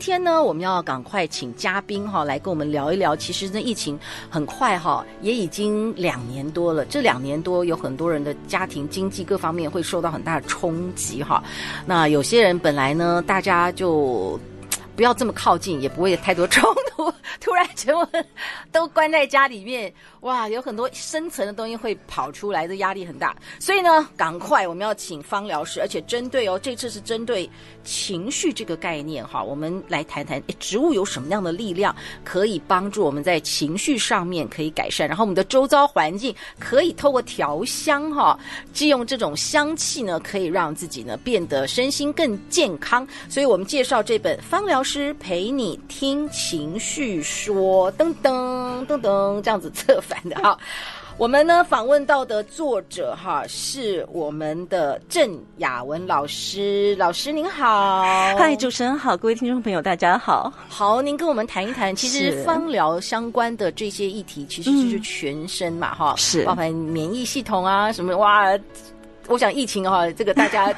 天呢，我们要赶快请嘉宾哈来跟我们聊一聊。其实呢疫情很快哈，也已经两年多了。这两年多，有很多人的家庭经济各方面会受到很大的冲击哈。那有些人本来呢，大家就。不要这么靠近，也不会太多冲突。突然全部都关在家里面，哇，有很多深层的东西会跑出来，这压力很大。所以呢，赶快我们要请芳疗师，而且针对哦，这次是针对情绪这个概念哈，我们来谈谈，植物有什么样的力量可以帮助我们在情绪上面可以改善，然后我们的周遭环境可以透过调香哈，借用这种香气呢，可以让自己呢变得身心更健康。所以我们介绍这本芳疗师陪你听情绪说，噔噔噔噔，这样子策反的哈。我们呢访问到的作者哈是我们的郑雅文老师，老师您好，嗨，主持人好，各位听众朋友大家好，好，您跟我们谈一谈，其实芳疗相关的这些议题，其实就是全身嘛哈，是包含免疫系统啊什么哇，我想疫情哈，这个大家。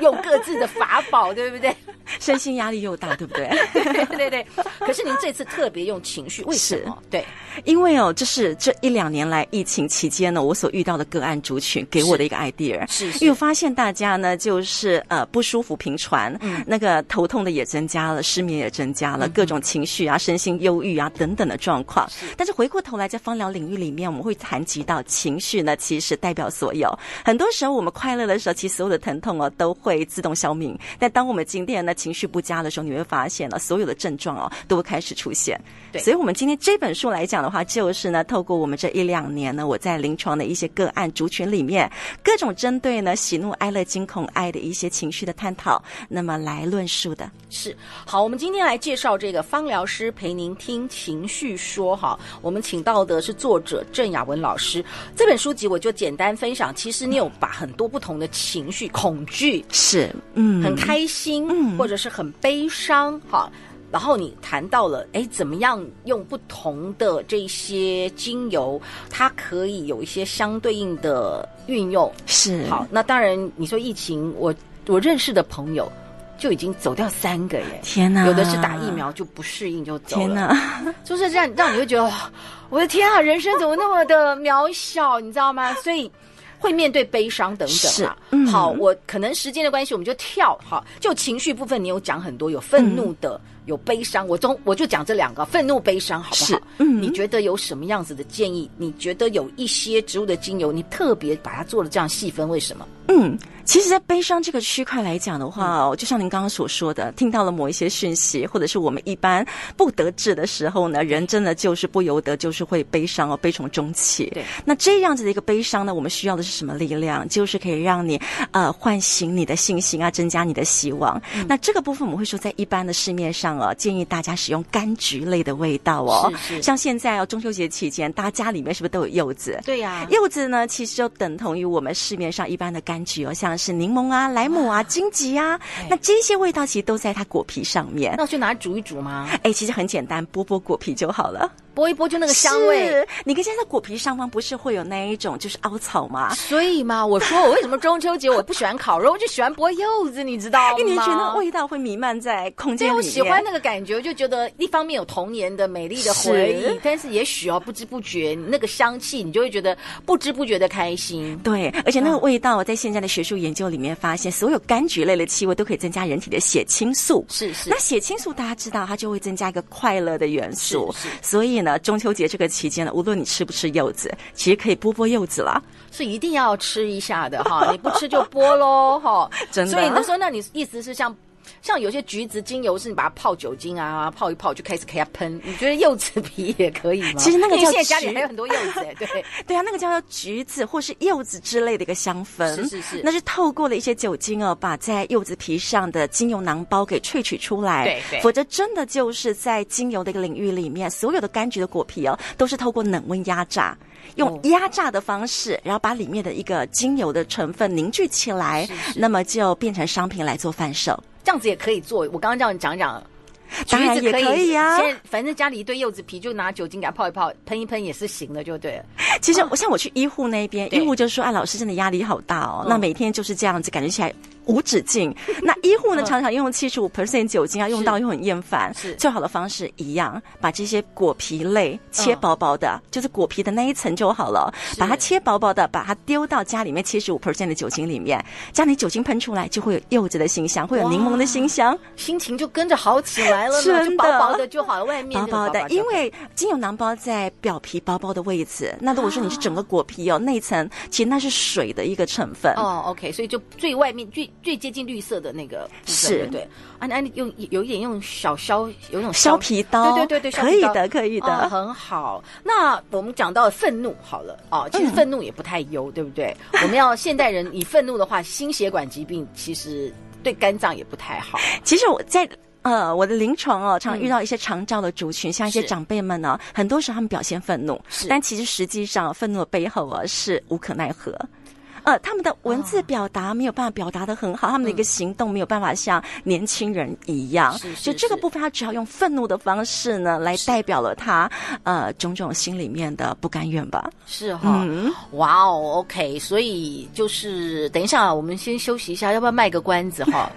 用各自的法宝，对不对？身心压力又大，对不对？对对对。可是您这次特别用情绪，为什么？对，因为哦，这是这一两年来疫情期间呢，我所遇到的个案族群给我的一个 idea。是，因为我发现大家呢，就是呃不舒服频传，嗯，那个头痛的也增加了，失眠也增加了，嗯、各种情绪啊、身心忧郁啊等等的状况。是。但是回过头来，在芳疗领域里面，我们会谈及到情绪呢，其实代表所有。很多时候我们快乐的时候，其实所有的疼痛哦都。会自动消弭，但当我们今天呢情绪不佳的时候，你会发现呢，所有的症状哦都会开始出现。对，所以，我们今天这本书来讲的话，就是呢，透过我们这一两年呢，我在临床的一些个案族群里面，各种针对呢喜怒哀乐惊恐爱的一些情绪的探讨，那么来论述的。是，好，我们今天来介绍这个芳疗师陪您听情绪说哈，我们请到的是作者郑雅文老师。这本书籍我就简单分享，其实你有把很多不同的情绪，恐惧。是，嗯，很开心，嗯，或者是很悲伤，哈，然后你谈到了，哎，怎么样用不同的这些精油，它可以有一些相对应的运用，是，好，那当然，你说疫情，我我认识的朋友就已经走掉三个耶，天哪，有的是打疫苗就不适应就走了，天哪，就是这样，让你会觉得，我的天啊，人生怎么那么的渺小，你知道吗？所以。会面对悲伤等等啊，嗯、好，我可能时间的关系，我们就跳好，就情绪部分，你有讲很多，有愤怒的，嗯、有悲伤，我中我就讲这两个，愤怒、悲伤，好不好？嗯，你觉得有什么样子的建议？你觉得有一些植物的精油，你特别把它做了这样细分，为什么？嗯。其实，在悲伤这个区块来讲的话哦，就像您刚刚所说的，听到了某一些讯息，或者是我们一般不得志的时候呢，人真的就是不由得就是会悲伤哦，悲从中起。对，那这样子的一个悲伤呢，我们需要的是什么力量？就是可以让你呃唤醒你的信心啊，增加你的希望。嗯、那这个部分我们会说，在一般的市面上哦，建议大家使用柑橘类的味道哦。是是。像现在哦，中秋节期间，大家家里面是不是都有柚子？对呀、啊。柚子呢，其实就等同于我们市面上一般的柑橘哦，像。是柠檬啊、莱姆啊、荆棘啊，那这些味道其实都在它果皮上面。那我去拿来煮一煮吗？哎，其实很简单，剥剥果皮就好了。剥一剥就那个香味，是你看现在果皮上方不是会有那一种就是凹槽吗？所以嘛，我说我为什么中秋节我不喜欢烤肉，我就喜欢剥柚子，你知道吗？因为你觉得那味道会弥漫在空间里面。对，我喜欢那个感觉，我就觉得一方面有童年的美丽的回忆，是但是也许哦不知不觉那个香气，你就会觉得不知不觉的开心。对，而且那个味道在现在的学术研究里面发现，所有柑橘类的气味都可以增加人体的血清素。是是，那血清素大家知道，它就会增加一个快乐的元素。所以呢，中秋节这个。期间呢，无论你吃不吃柚子，其实可以剥剥柚子了，是一定要吃一下的哈。你不吃就剥喽哈。真的。所以你说，那你意思是像像有些橘子精油是你把它泡酒精啊，泡一泡就开始给它喷。你觉得柚子皮也可以吗？其实那个叫现在家里还有很多柚子，对 对啊，那个叫做橘子或是柚子之类的一个香氛，是是是，那是透过了一些酒精哦，把在柚子皮上的精油囊包给萃取出来。对对，否则真的就是在精油的一个领域里面，所有的柑橘的果皮哦，都是透过冷温压榨。用压榨的方式，然后把里面的一个精油的成分凝聚起来，是是，那么就变成商品来做贩售。这样子也可以做。我刚刚叫你讲讲，当然也可以啊。反正家里一堆柚子皮，就拿酒精给它泡一泡，喷一喷也是行的，就对了。其实我像我去医护那边，医护就说：“哎，老师真的压力好大哦。”那每天就是这样子，感觉起来。无止境。那医护呢，常常用七十五 percent 酒精，要用到又很厌烦。是最好的方式一样，把这些果皮类切薄薄的，就是果皮的那一层就好了。把它切薄薄的，把它丢到家里面七十五 percent 的酒精里面，这样你酒精喷出来就会有柚子的馨香，会有柠檬的馨香，心情就跟着好起来了。真的，薄薄的就好了，外面薄薄的，因为精油囊包在表皮薄薄的位置。那如果说你是整个果皮哦，内层其实那是水的一个成分。哦，OK，所以就最外面最最接近绿色。的那个是对，啊，那用有一点用小削，有那种削皮刀，对对对对，可以的，可以的，哦，很好。那我们讲到愤怒，好了，哦，其实愤怒也不太优，嗯、对不对？我们要现代人，以愤怒的话，心血管疾病其实对肝脏也不太好。其实我在呃我的临床哦，常常遇到一些长照的族群，嗯、像一些长辈们呢，很多时候他们表现愤怒，但其实实际上愤怒的背后啊是无可奈何。呃，他们的文字表达没有办法表达的很好，哦、他们的一个行动没有办法像年轻人一样，嗯、所以这个部分他只要用愤怒的方式呢，来代表了他呃种种心里面的不甘愿吧。是哈、哦，嗯、哇哦，OK，所以就是等一下，我们先休息一下，要不要卖个关子哈？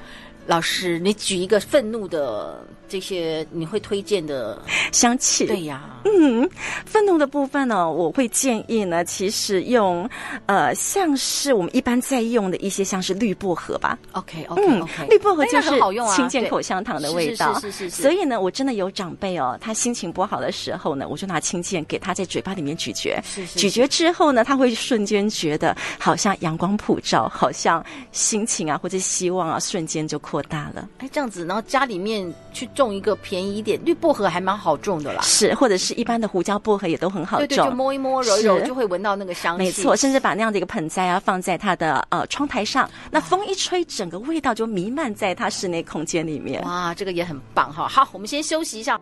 老师，你举一个愤怒的。这些你会推荐的香气？对呀，嗯，愤怒的部分呢，我会建议呢，其实用呃，像是我们一般在用的一些，像是绿薄荷吧。OK OK OK，绿薄荷就是清健口香糖的味道。是是是。所以呢，我真的有长辈哦，他心情不好的时候呢，我就拿清健给他在嘴巴里面咀嚼。咀嚼之后呢，他会瞬间觉得好像阳光普照，好像心情啊或者希望啊瞬间就扩大了。哎，这样子，然后家里面去。种一个便宜一点，绿薄荷还蛮好种的啦。是，或者是一般的胡椒薄荷也都很好种。对对，就摸一摸、揉一揉，就会闻到那个香气。没错，甚至把那样的一个盆栽啊放在它的呃窗台上，那风一吹，整个味道就弥漫在它室内空间里面。哇，这个也很棒哈。好，我们先休息一下。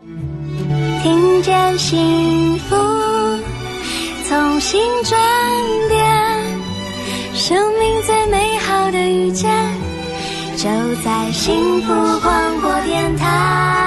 听见幸福，从心转变，生命最美好的遇见。就在幸福广播电台。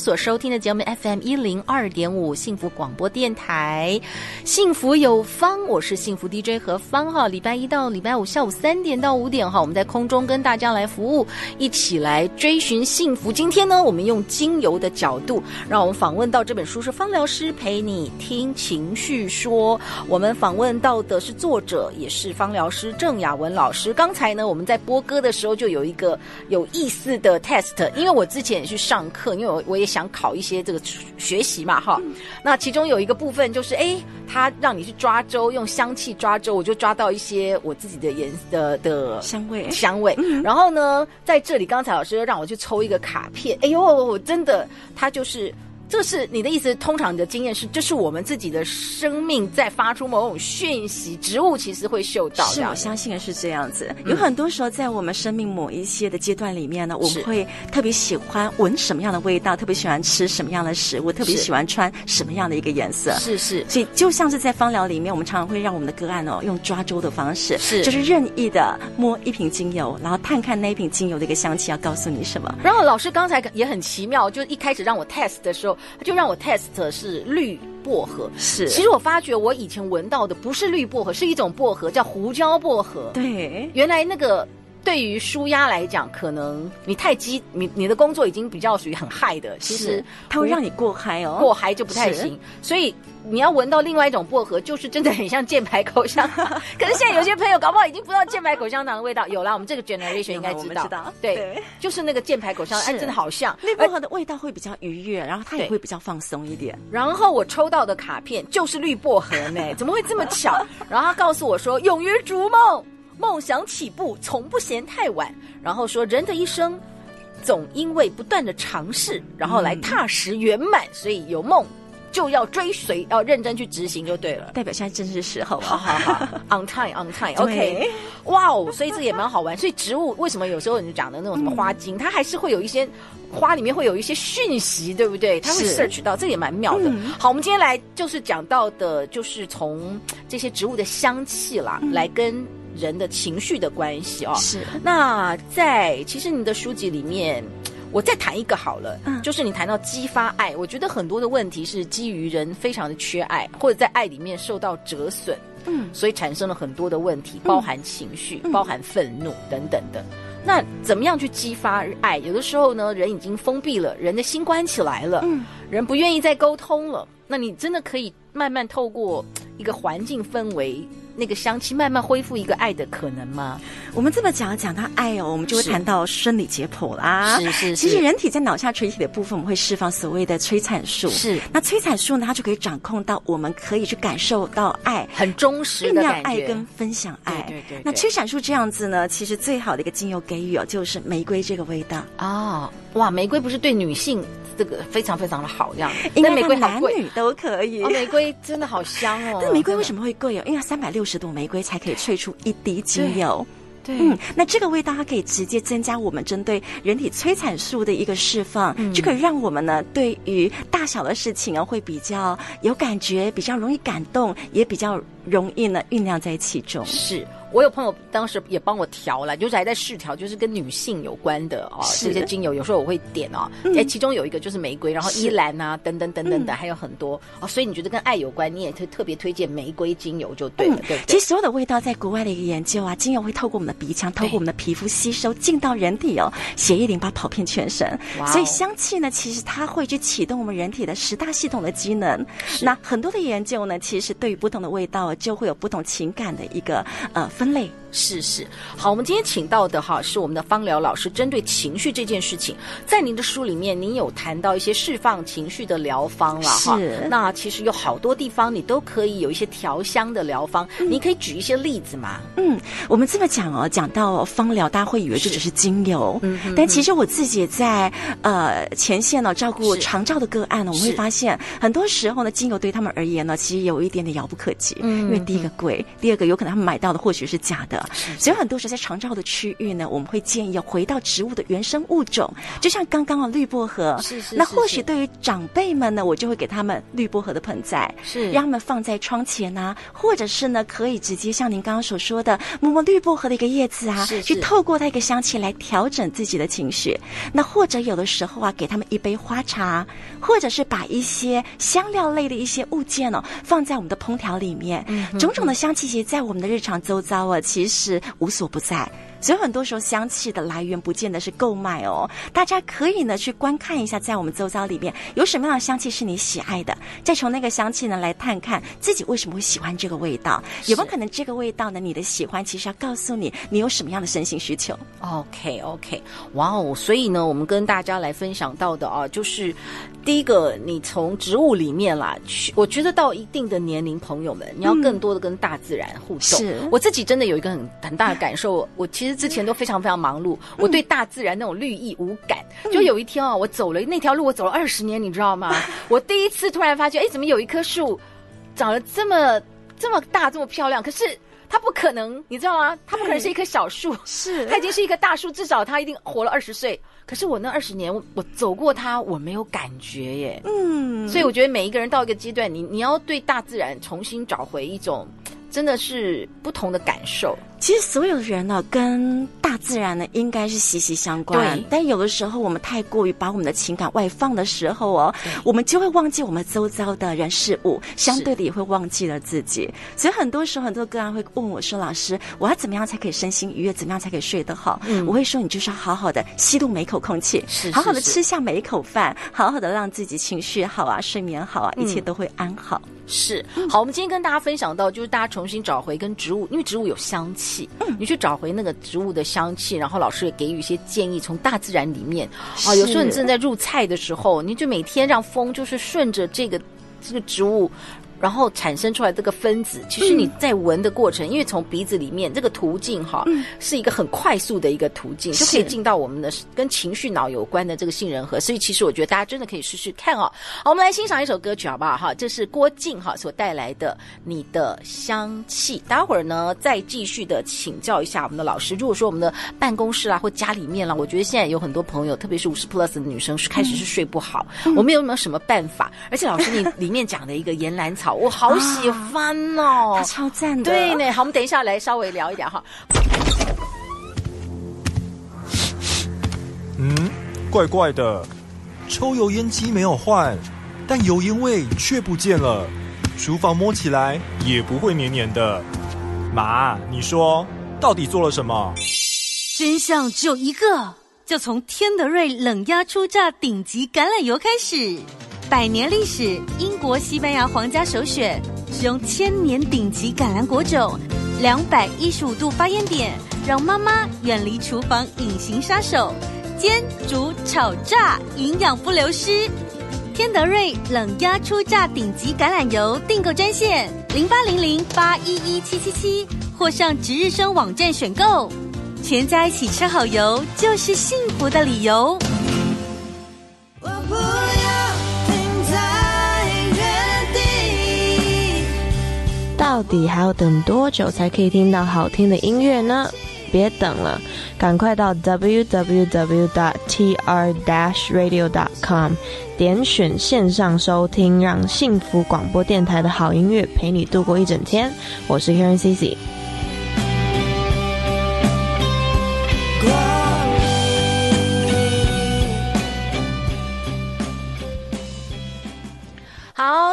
所收听的节目 FM 一零二点五，幸福广播电台。幸福有方，我是幸福 DJ 何芳哈。礼拜一到礼拜五下午三点到五点哈，我们在空中跟大家来服务，一起来追寻幸福。今天呢，我们用精油的角度，让我们访问到这本书是芳疗师陪你听情绪说。我们访问到的是作者，也是芳疗师郑雅文老师。刚才呢，我们在播歌的时候就有一个有意思的 test，因为我之前也去上课，因为我我也想考一些这个学习嘛哈。那其中有一个部分就是，哎，他。让你去抓周，用香气抓周，我就抓到一些我自己的颜色的，的香味香味。嗯、然后呢，在这里，刚才老师又让我去抽一个卡片，哎呦，我真的，他就是。这是你的意思？通常你的经验是，这是我们自己的生命在发出某种讯息，植物其实会嗅到。是，我相信的是这样子。有很多时候，在我们生命某一些的阶段里面呢，我们会特别喜欢闻什么样的味道，特别喜欢吃什么样的食物，特别喜欢穿什么样的一个颜色。是是。所以就像是在芳疗里面，我们常常会让我们的个案哦，用抓周的方式，是就是任意的摸一瓶精油，然后探看那一瓶精油的一个香气要告诉你什么。然后老师刚才也很奇妙，就一开始让我 test 的时候。就让我 test 是绿薄荷，是。其实我发觉我以前闻到的不是绿薄荷，是一种薄荷叫胡椒薄荷。对，原来那个对于舒压来讲，可能你太激，你你的工作已经比较属于很嗨的，其实它会让你过嗨哦，过嗨就不太行。所以你要闻到另外一种薄荷，就是真的很像箭牌口香糖。可是现在有些朋友搞不好已经不知道箭牌口香糖的味道，有啦，我们这个 generation 应该知道，知道对，对，就是那个箭牌口香糖，哎，真的好像绿薄荷的味道会比较愉悦，然后它也会比较放松一点。然后我抽到的卡片就是绿薄荷呢，怎么会这么巧？然后他告诉我说，勇于逐梦。梦想起步从不嫌太晚，然后说人的一生总因为不断的尝试，然后来踏实圆满，嗯、所以有梦就要追随，要认真去执行就对了。代表现在正是时候，好好好，on time on time，OK，哇哦，所以这也蛮好玩。所以植物为什么有时候你讲的那种什么花精，嗯、它还是会有一些花里面会有一些讯息，对不对？它会 search 到，这也蛮妙的。嗯、好，我们今天来就是讲到的，就是从这些植物的香气啦，嗯、来跟。人的情绪的关系哦，是。那在其实你的书籍里面，我再谈一个好了，嗯，就是你谈到激发爱，我觉得很多的问题是基于人非常的缺爱，或者在爱里面受到折损，嗯，所以产生了很多的问题，包含情绪，嗯，包含愤怒等等的。那怎么样去激发爱？有的时候呢，人已经封闭了，人的心关起来了，嗯，人不愿意再沟通了。那你真的可以慢慢透过一个环境氛围。那个香气慢慢恢复一个爱的可能吗？我们这么讲讲到爱哦，我们就会谈到生理解剖啦。是是是。其实人体在脑下垂体的部分，我们会释放所谓的催产素。是。那催产素呢，它就可以掌控到我们可以去感受到爱，很忠实的感觉，爱跟分享爱。对对，对对。那催产素这样子呢，其实最好的一个精油给予哦，就是玫瑰这个味道。哦，哇，玫瑰不是对女性这个非常非常的好，这样。因为玫瑰男女都可以。哦，玫瑰真的好香哦。那玫瑰为什么会贵哦？因为三百六十朵玫瑰才可以。萃出一滴精油，对，对，嗯，那这个味道它可以直接增加我们针对人体催产素的一个释放，嗯，就可以让我们呢对于大小的事情啊会比较有感觉，比较容易感动，也比较容易呢酝酿在其中。是。我有朋友当时也帮我调了，就是还在试调，就是跟女性有关的哦，这些精油有时候我会点哦，哎、嗯，其中有一个就是玫瑰，然后依兰啊，等等等等的，嗯、还有很多哦，所以你觉得跟爱有关，你也特特别推荐玫瑰精油就对了，嗯、对，对。其实所有的味道在国外的一个研究啊，精油会透过我们的鼻腔，透过我们的皮肤吸收进到人体哦，血液淋巴跑遍全身，所以香气呢，其实它会去启动我们人体的十大系统的机能。那很多的研究呢，其实对于不同的味道就会有不同情感的一个呃分类。是是，好，我们今天请到的哈是我们的芳疗老师，针对情绪这件事情，在您的书里面，您有谈到一些释放情绪的疗方了哈。是，那其实有好多地方你都可以有一些调香的疗方，嗯、你可以举一些例子吗？嗯，我们这么讲哦，讲到芳疗，大家会以为这只是精油，嗯，但其实我自己在呃前线呢、哦、照顾长照的个案呢，我们会发现很多时候呢，精油对他们而言呢，其实有一点点遥不可及，嗯，因为第一个贵，第二个有可能他们买到的或许是假的。所以很多时候在长照的区域呢，我们会建议要回到植物的原生物种，就像刚刚的绿薄荷。是是。那或许对于长辈们呢，我就会给他们绿薄荷的盆栽，是让他们放在窗前啊，或者是呢，可以直接像您刚刚所说的，摸摸绿薄荷的一个叶子啊，去透过它一个香气来调整自己的情绪。那或者有的时候啊，给他们一杯花茶，或者是把一些香料类的一些物件哦，放在我们的烹调里面，种种的香气，其实在我们的日常周遭啊，其实。无所不在，所以很多时候香气的来源不见得是购买哦。大家可以呢去观看一下，在我们周遭里面有什么样的香气是你喜爱的，再从那个香气呢来探看自己为什么会喜欢这个味道，有没有可能这个味道呢？你的喜欢其实要告诉你你有什么样的身心需求。OK OK，哇哦！所以呢，我们跟大家来分享到的啊，就是。第一个，你从植物里面啦，去，我觉得到一定的年龄，朋友们，你要更多的跟大自然互动。是，我自己真的有一个很很大的感受，我其实之前都非常非常忙碌，我对大自然那种绿意无感。就有一天啊，我走了那条路，我走了二十年，你知道吗？我第一次突然发觉，哎，怎么有一棵树长得这么这么大，这么漂亮？可是它不可能，你知道吗？它不可能是一棵小树，是，它已经是一棵大树，至少它一定活了二十岁。可是我那二十年，我我走过它，我没有感觉耶。嗯，所以我觉得每一个人到一个阶段，你你要对大自然重新找回一种，真的是不同的感受。其实所有的人呢，跟大自然呢，应该是息息相关。对。但有的时候，我们太过于把我们的情感外放的时候哦，我们就会忘记我们周遭的人事物，相对的也会忘记了自己。所以很多时候，很多个案会问我说：“老师，我要怎么样才可以身心愉悦？怎么样才可以睡得好？”嗯，我会说：“你就是要好好的吸入每一口空气，是，是，是好好的吃下每一口饭，好好的让自己情绪好啊，睡眠好啊，一切都会安好。嗯”是。好，我们今天跟大家分享到，就是大家重新找回跟植物，因为植物有香气。嗯，你去找回那个植物的香气，然后老师也给予一些建议，从大自然里面。啊，有时候你正在入菜的时候，你就每天让风就是顺着这个这个植物。然后产生出来这个分子，其实你在闻的过程，嗯、因为从鼻子里面这个途径哈，嗯、是一个很快速的一个途径，就可以进到我们的跟情绪脑有关的这个杏仁核。所以其实我觉得大家真的可以试试看哦。好，我们来欣赏一首歌曲好不好？哈，这是郭靖哈所带来的《你的香气》。待会儿呢，再继续的请教一下我们的老师。如果说我们的办公室啊或家里面啦，我觉得现在有很多朋友，特别是五十 plus 的女生，是开始是睡不好。嗯、我们有没有什么办法？而且老师你里面讲的一个岩兰草。我好喜欢哦，它超赞的。对呢，好，我们等一下来稍微聊一点哈。嗯，怪怪的，抽油烟机没有换，但油烟味却不见了。厨房摸起来也不会黏黏的。妈，你说到底做了什么？真相只有一个，就从天德瑞冷压初榨顶级橄榄油开始。百年历史，英国、西班牙皇家首选，使用千年顶级橄榄果种，两百一十五度发烟点，让妈妈远离厨房隐形杀手，煎、煮、炒、炸，营养不流失。天德瑞冷压初榨顶级橄榄油订购专线零八零零八一一七七七，或上值日生网站选购。全家一起吃好油，就是幸福的理由。到底还要等多久才可以听到好听的音乐呢？别等了，赶快到 www.tr-radio.com 点选线上收听，让幸福广播电台的好音乐陪你度过一整天。我是 Karen CC。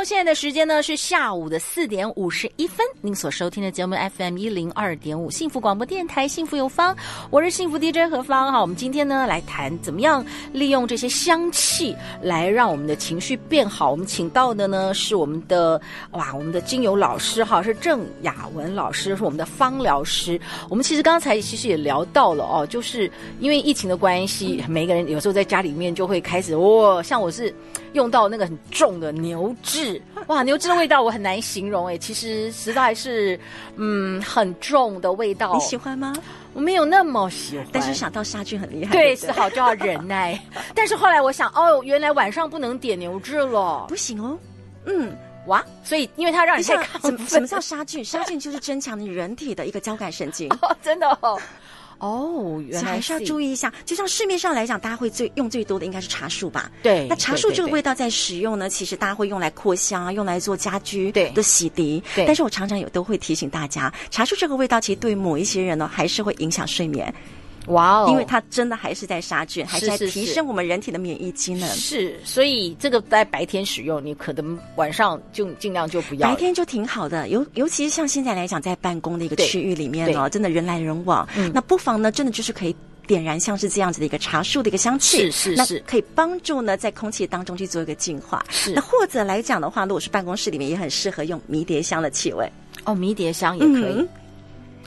现在的时间呢是下午的四点五十一分。您所收听的节目 FM 一零二点五，幸福广播电台，幸福有方，我是幸福 DJ 何芳。哈，我们今天呢来谈怎么样利用这些香气来让我们的情绪变好。我们请到的呢是我们的哇，我们的精油老师哈，是郑雅文老师，是我们的芳疗师。我们其实刚才其实也聊到了哦，就是因为疫情的关系，每个人有时候在家里面就会开始哇，像我是用到那个很重的牛至哇，牛汁的味道我很难形容哎，其实实在是嗯很重的味道。你喜欢吗？我没有那么喜欢，但是想到杀菌很厉害。对，是好就要忍耐。但是后来我想，哦，原来晚上不能点牛至了，不行哦。嗯，哇，所以因为它让你太亢奋。什么叫杀菌？杀菌就是增强你人体的一个交感神经。哦，真的哦。哦，原来还是要注意一下。就像市面上来讲，大家会最用最多的应该是茶树吧？对。那茶树这个味道在使用呢，其实大家会用来扩香啊，用来做家居的洗涤。对。但是我常常也都会提醒大家，茶树这个味道其实对某一些人呢，还是会影响睡眠。哇哦！因为它真的还是在杀菌，还是在提升我们人体的免疫机能。是，所以这个在白天使用，你可能晚上就尽量就不要。白天就挺好的，尤尤其是像现在来讲，在办公的一个区域里面哦，真的人来人往，嗯，那不妨呢，真的就是可以点燃像是这样子的一个茶树的一个香气，是是是，可以帮助呢在空气当中去做一个净化。是，那或者来讲的话，如果是办公室里面，也很适合用迷迭香的气味。哦，迷迭香也可以。嗯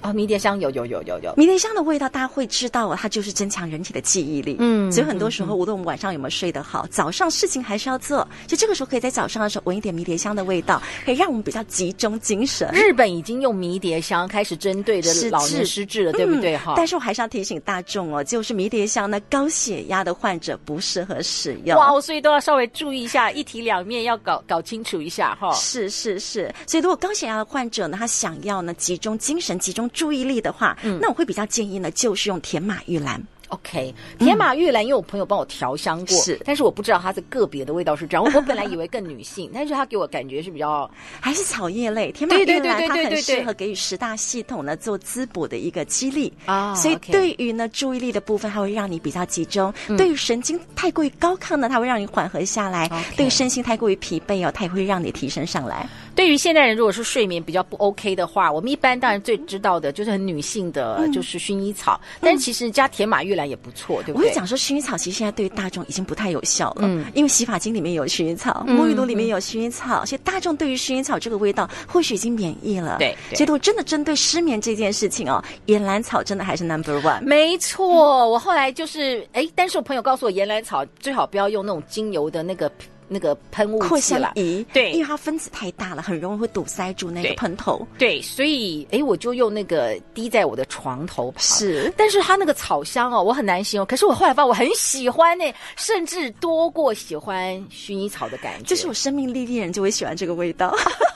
哦，迷迭香有有有有有，迷迭香的味道大家会知道，它就是增强人体的记忆力。嗯，所以很多时候，无论我们晚上有没有睡得好，早上事情还是要做。就这个时候，可以在早上的时候闻一点迷迭香的味道，可以让我们比较集中精神。日本已经用迷迭香开始针对的老年失智了，对不对？哈、嗯，但是我还是要提醒大众哦，就是迷迭香呢，高血压的患者不适合使用。哇，所以都要稍微注意一下，一体两面要搞搞清楚一下哈。是是是，所以如果高血压的患者呢，他想要呢集中精神、集中注意力的话。嗯，那我会比较建议呢，就是用甜马玉兰 OK，甜马玉兰，因为我朋友帮我调香过，是，但是我不知道它的个别的味道是这样。我 我本来以为更女性，但是它给我感觉是比较还是草叶类。甜马玉兰它很适合给予十大系统呢做滋补的一个激励啊，所以对于呢注意力的部分，它会让你比较集中；对于神经太过于高亢呢，它会让你缓和下来；对于身心太过于疲惫哦，它也会让你提升上来。对于现代人，如果是睡眠比较不 OK 的话，我们一般当然最知道的就是很女性的，就是薰衣草。但是其实加甜马玉兰也不错，对不对？我会讲说，薰衣草其实现在对于大众已经不太有效了，嗯，因为洗发精里面有薰衣草，沐浴露里面有薰衣草，所以大众对于薰衣草这个味道或许已经免疫了。对，所以如果真的针对失眠这件事情哦，岩兰草真的还是 number one。没错，我后来就是哎，但是我朋友告诉我，岩兰草最好不要用那种精油的那个。那个喷雾扩香仪，对，因为它分子太大了，很容易会堵塞住那个喷头。对，对，所以哎，我就用那个滴在我的床头旁。是，但是它那个草香哦，我很难形容。可是我后来发现我很喜欢呢，甚至多过喜欢薰衣草的感觉。就是我生命历练人就会喜欢这个味道。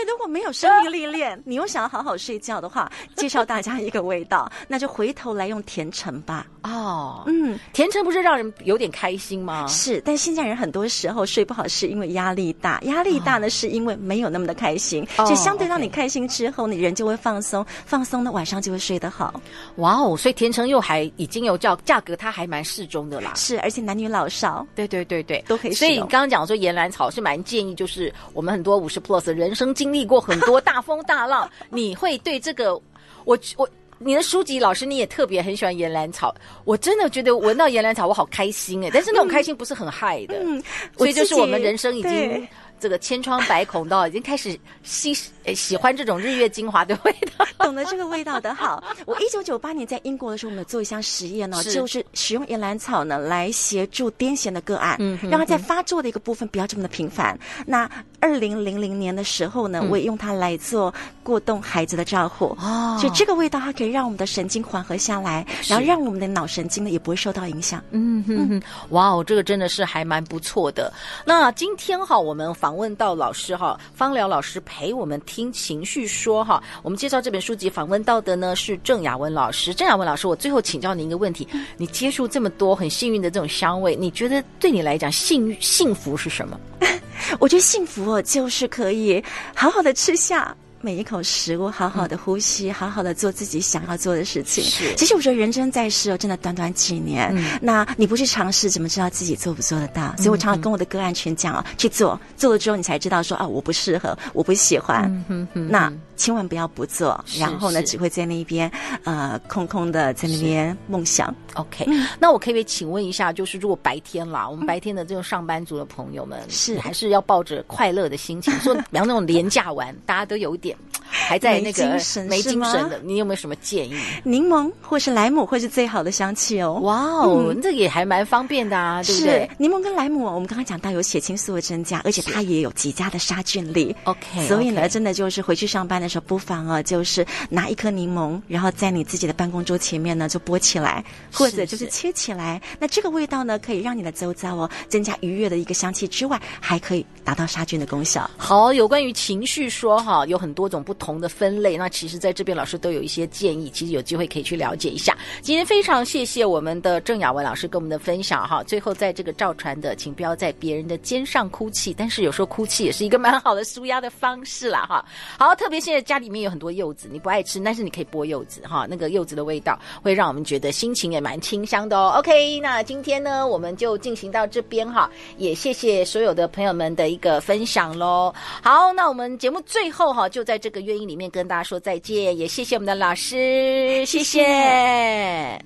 所以如果没有生命历练，你又想要好好睡觉的话，介绍大家一个味道，那就回头来用甜橙吧。哦，嗯，甜橙不是让人有点开心吗？是，但现在人很多时候睡不好是因为压力大，压力大呢是因为没有那么的开心，哦、所以相对让你开心之后，你人就会放松，放松呢晚上就会睡得好。哇哦，所以甜橙又还已经有叫价格，它还蛮适中的啦。是，而且男女老少，对对对对都可以。所以你刚刚讲说岩兰草是蛮建议，就是我们很多五十 plus 人生。经历过很多大风大浪，你会对这个，我我你的书籍老师你也特别很喜欢岩兰草，我真的觉得闻到岩兰草我好开心哎，但是那种开心不是很害的，嗯，所以就是我们人生已经。这个千疮百孔到已经开始喜 喜欢这种日月精华的味道，懂得这个味道的好。我一九九八年在英国的时候，我们做一项实验呢，就是使用岩兰草呢来协助癫痫的个案，嗯，让它在发作的一个部分不要这么的频繁。那二零零零年的时候呢，我也用它来做过动孩子的照护，哦，所以这个味道它可以让我们的神经缓和下来，然后让我们的脑神经呢也不会受到影响。嗯哼哼，哇哦，这个真的是还蛮不错的。那今天哈，我们访问到老师哈，方疗老师陪我们听情绪说哈。我们介绍这本书籍，访问到的呢是郑雅文老师。郑雅文老师，我最后请教您一个问题：你接触这么多很幸运的这种香味，你觉得对你来讲幸幸福是什么？我觉得幸福哦，就是可以好好的吃下。每一口食物，好好的呼吸，嗯、好好的做自己想要做的事情。是，其实我觉得人生在世哦，真的短短几年，嗯、那你不去尝试，怎么知道自己做不做得到？嗯、所以我常常跟我的个案群讲哦，嗯、去做，做了之后你才知道说啊，我不适合，我不喜欢。嗯哼哼，那千万不要不做，然后呢，只会在那边呃空空的在那边梦想。OK，、嗯、那我可以请问一下，就是如果白天啦，我们白天的这种上班族的朋友们，是还是要抱着快乐的心情，说比方那种廉价玩，大家都有一点。还在那个没精神，没精神的，你有没有什么建议？柠檬或是莱姆会是最好的香气哦。哇哦，嗯、这个也还蛮方便的啊，对不对？柠檬跟莱姆，我们刚刚讲到有血清素的增加，而且它也有极佳的杀菌力。OK，所以呢，真的就是回去上班的时候，不妨啊，就是拿一颗柠檬，然后在你自己的办公桌前面呢，就剥起来，或者就是切起来。是是那这个味道呢，可以让你的周遭哦增加愉悦的一个香气之外，还可以达到杀菌的功效。好，有关于情绪说哈，有很多种不同的分类，那其实在这边老师都有一些建议，其实有机会可以去了解一下。今天非常谢谢我们的郑雅文老师跟我们的分享哈。最后，在这个赵传的，请不要在别人的肩上哭泣，但是有时候哭泣也是一个蛮好的舒压的方式啦哈。好，特别现在家里面有很多柚子，你不爱吃，但是你可以剥柚子哈，那个柚子的味道会让我们觉得心情也蛮清香的哦。OK，那今天呢，我们就进行到这边哈，也谢谢所有的朋友们的一个分享喽。好，那我们节目最后哈，就在这个乐音里面跟大家说再见，也谢谢我们的老师，谢谢。